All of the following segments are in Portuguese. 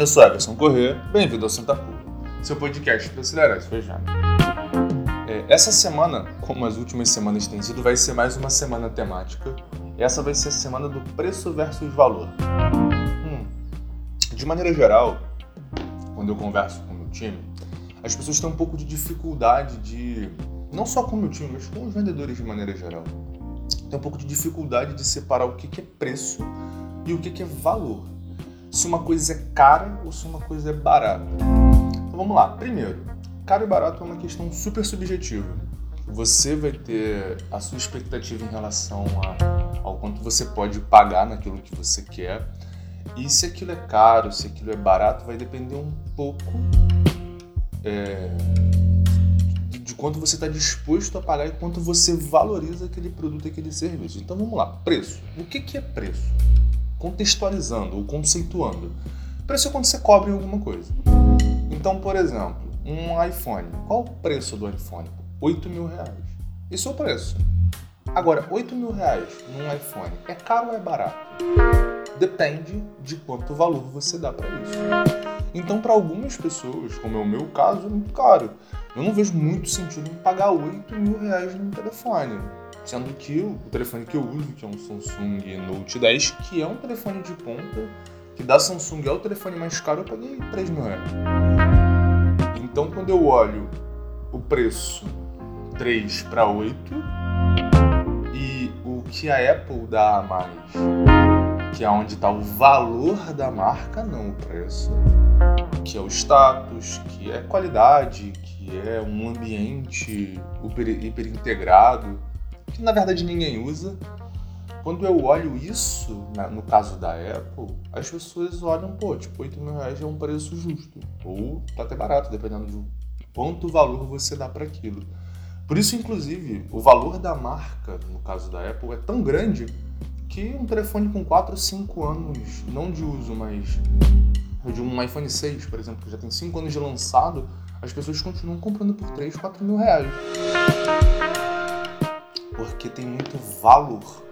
Eu sou Everson Corrêa, bem-vindo ao Santa Curva, seu podcast para acelerar esse feijão. É, essa semana, como as últimas semanas têm sido, vai ser mais uma semana temática. Essa vai ser a semana do preço versus valor. Hum, de maneira geral, quando eu converso com o meu time, as pessoas têm um pouco de dificuldade de, não só com o meu time, mas com os vendedores de maneira geral, tem um pouco de dificuldade de separar o que é preço e o que é valor. Se uma coisa é cara ou se uma coisa é barata. Então vamos lá. Primeiro, caro e barato é uma questão super subjetiva. Você vai ter a sua expectativa em relação a, ao quanto você pode pagar naquilo que você quer. E se aquilo é caro, se aquilo é barato, vai depender um pouco é, de quanto você está disposto a pagar e quanto você valoriza aquele produto, aquele serviço. Então vamos lá, preço. O que, que é preço? Contextualizando ou conceituando. Preço é quando você cobra em alguma coisa. Então, por exemplo, um iPhone. Qual o preço do iPhone? 8 mil reais. Esse é o preço. Agora, 8 mil reais num iPhone é caro ou é barato? Depende de quanto valor você dá para isso. Então, para algumas pessoas, como é o meu caso, é muito caro. Eu não vejo muito sentido em pagar 8 mil reais num telefone. Sendo que o telefone que eu uso, que é um Samsung Note 10, que é um telefone de ponta, que da Samsung é o telefone mais caro, eu paguei 3 mil reais. Então, quando eu olho o preço 3 para 8 e o que a Apple dá a mais, que é onde está o valor da marca, não o preço, que é o status, que é qualidade, que é um ambiente hiper, hiper integrado, que na verdade ninguém usa. Quando eu olho isso, no caso da Apple, as pessoas olham, pô, tipo, 8 mil reais é um preço justo. Ou tá até barato, dependendo do quanto valor você dá para aquilo. Por isso, inclusive, o valor da marca, no caso da Apple, é tão grande que um telefone com 4 ou 5 anos, não de uso, mas de um iPhone 6, por exemplo, que já tem 5 anos de lançado, as pessoas continuam comprando por 3, 4 mil reais. Porque tem muito valor.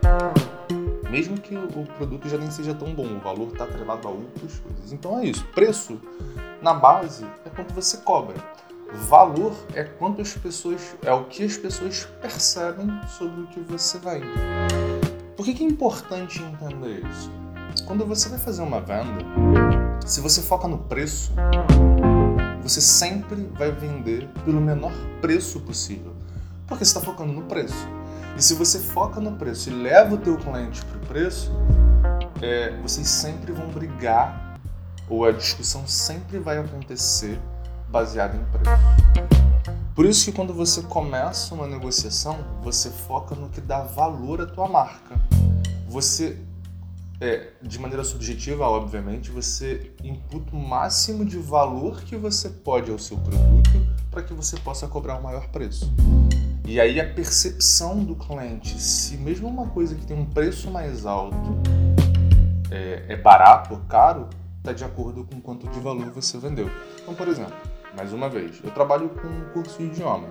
Mesmo que o produto já nem seja tão bom, o valor está atrelado a outras coisas. Então é isso. Preço, na base, é quanto você cobra. Valor é quanto as pessoas. é o que as pessoas percebem sobre o que você vende. Por que, que é importante entender isso? Quando você vai fazer uma venda, se você foca no preço, você sempre vai vender pelo menor preço possível, porque você está focando no preço. E se você foca no preço e leva o teu cliente para o preço, é, vocês sempre vão brigar ou a discussão sempre vai acontecer baseada em preço. Por isso que quando você começa uma negociação, você foca no que dá valor à tua marca. Você é, de maneira subjetiva, obviamente, você imputa o máximo de valor que você pode ao seu produto para que você possa cobrar o maior preço. E aí a percepção do cliente, se mesmo uma coisa que tem um preço mais alto é, é barato ou caro, está de acordo com quanto de valor você vendeu. Então, por exemplo, mais uma vez, eu trabalho com um curso de idioma.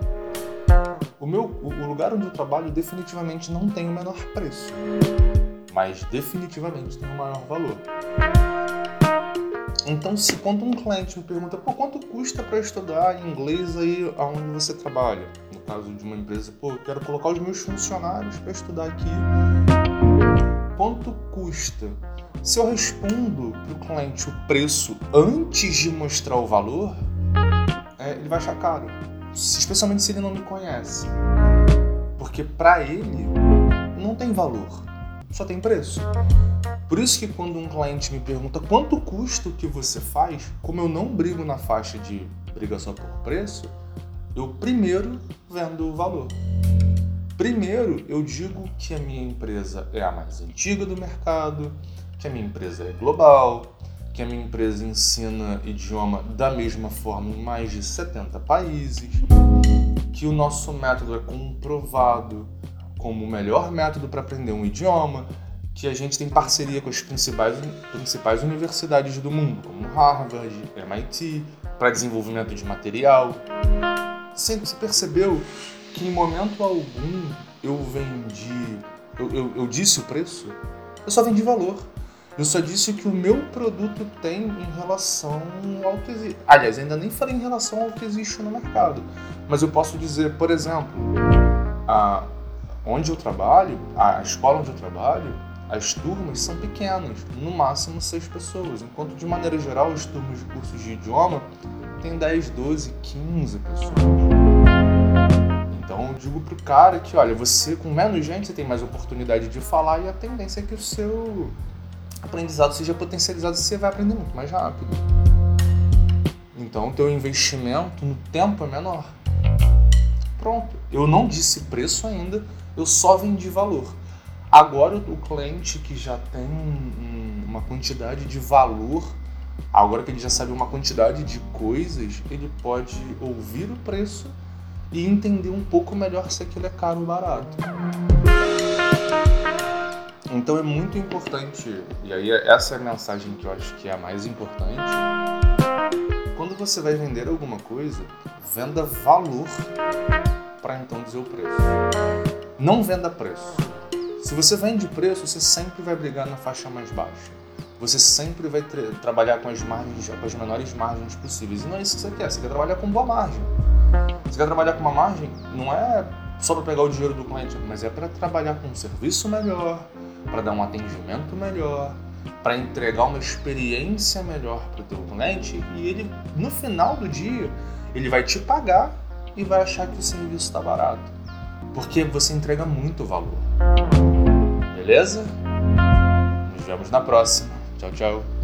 O, meu, o lugar onde eu trabalho definitivamente não tem o menor preço mas definitivamente tem um maior valor. Então, se quando um cliente me pergunta, pô, quanto custa para estudar inglês aí aonde você trabalha? No caso de uma empresa, pô, eu quero colocar os meus funcionários para estudar aqui. Quanto custa? Se eu respondo para o cliente o preço antes de mostrar o valor, é, ele vai achar caro, especialmente se ele não me conhece, porque para ele não tem valor só tem preço. Por isso que quando um cliente me pergunta quanto custa o que você faz, como eu não brigo na faixa de briga só por preço, eu primeiro vendo o valor. Primeiro eu digo que a minha empresa é a mais antiga do mercado, que a minha empresa é global, que a minha empresa ensina idioma da mesma forma em mais de 70 países, que o nosso método é comprovado como o melhor método para aprender um idioma, que a gente tem parceria com as principais, principais universidades do mundo, como Harvard, MIT, para desenvolvimento de material. Sempre se percebeu que em momento algum eu vendi, eu, eu, eu disse o preço, eu só vendi valor. Eu só disse que o meu produto tem em relação ao que existe. Aliás, ainda nem falei em relação ao que existe no mercado. Mas eu posso dizer, por exemplo, a, onde eu trabalho, a escola onde eu trabalho, as turmas são pequenas, no máximo seis pessoas, enquanto de maneira geral as turmas de cursos de idioma têm 10, 12, 15 pessoas. Então eu digo pro cara que, olha, você com menos gente você tem mais oportunidade de falar e a tendência é que o seu aprendizado seja potencializado e você vai aprender muito mais rápido. Então o teu investimento no tempo é menor. Pronto. Eu não disse preço ainda, eu só vendi valor. Agora o cliente que já tem uma quantidade de valor, agora que ele já sabe uma quantidade de coisas, ele pode ouvir o preço e entender um pouco melhor se aquilo é caro ou barato. Então é muito importante, e aí essa é a mensagem que eu acho que é a mais importante. Quando você vai vender alguma coisa, venda valor para então dizer o preço. Não venda preço. Se você vende preço, você sempre vai brigar na faixa mais baixa. Você sempre vai trabalhar com as margens, com as menores margens possíveis. E não é isso que você quer. Você quer trabalhar com boa margem. Você quer trabalhar com uma margem, não é só para pegar o dinheiro do cliente, mas é para trabalhar com um serviço melhor, para dar um atendimento melhor, para entregar uma experiência melhor para o teu cliente e ele no final do dia ele vai te pagar e vai achar que o serviço está barato, porque você entrega muito valor. Beleza? Nos vemos na próxima. Tchau, tchau.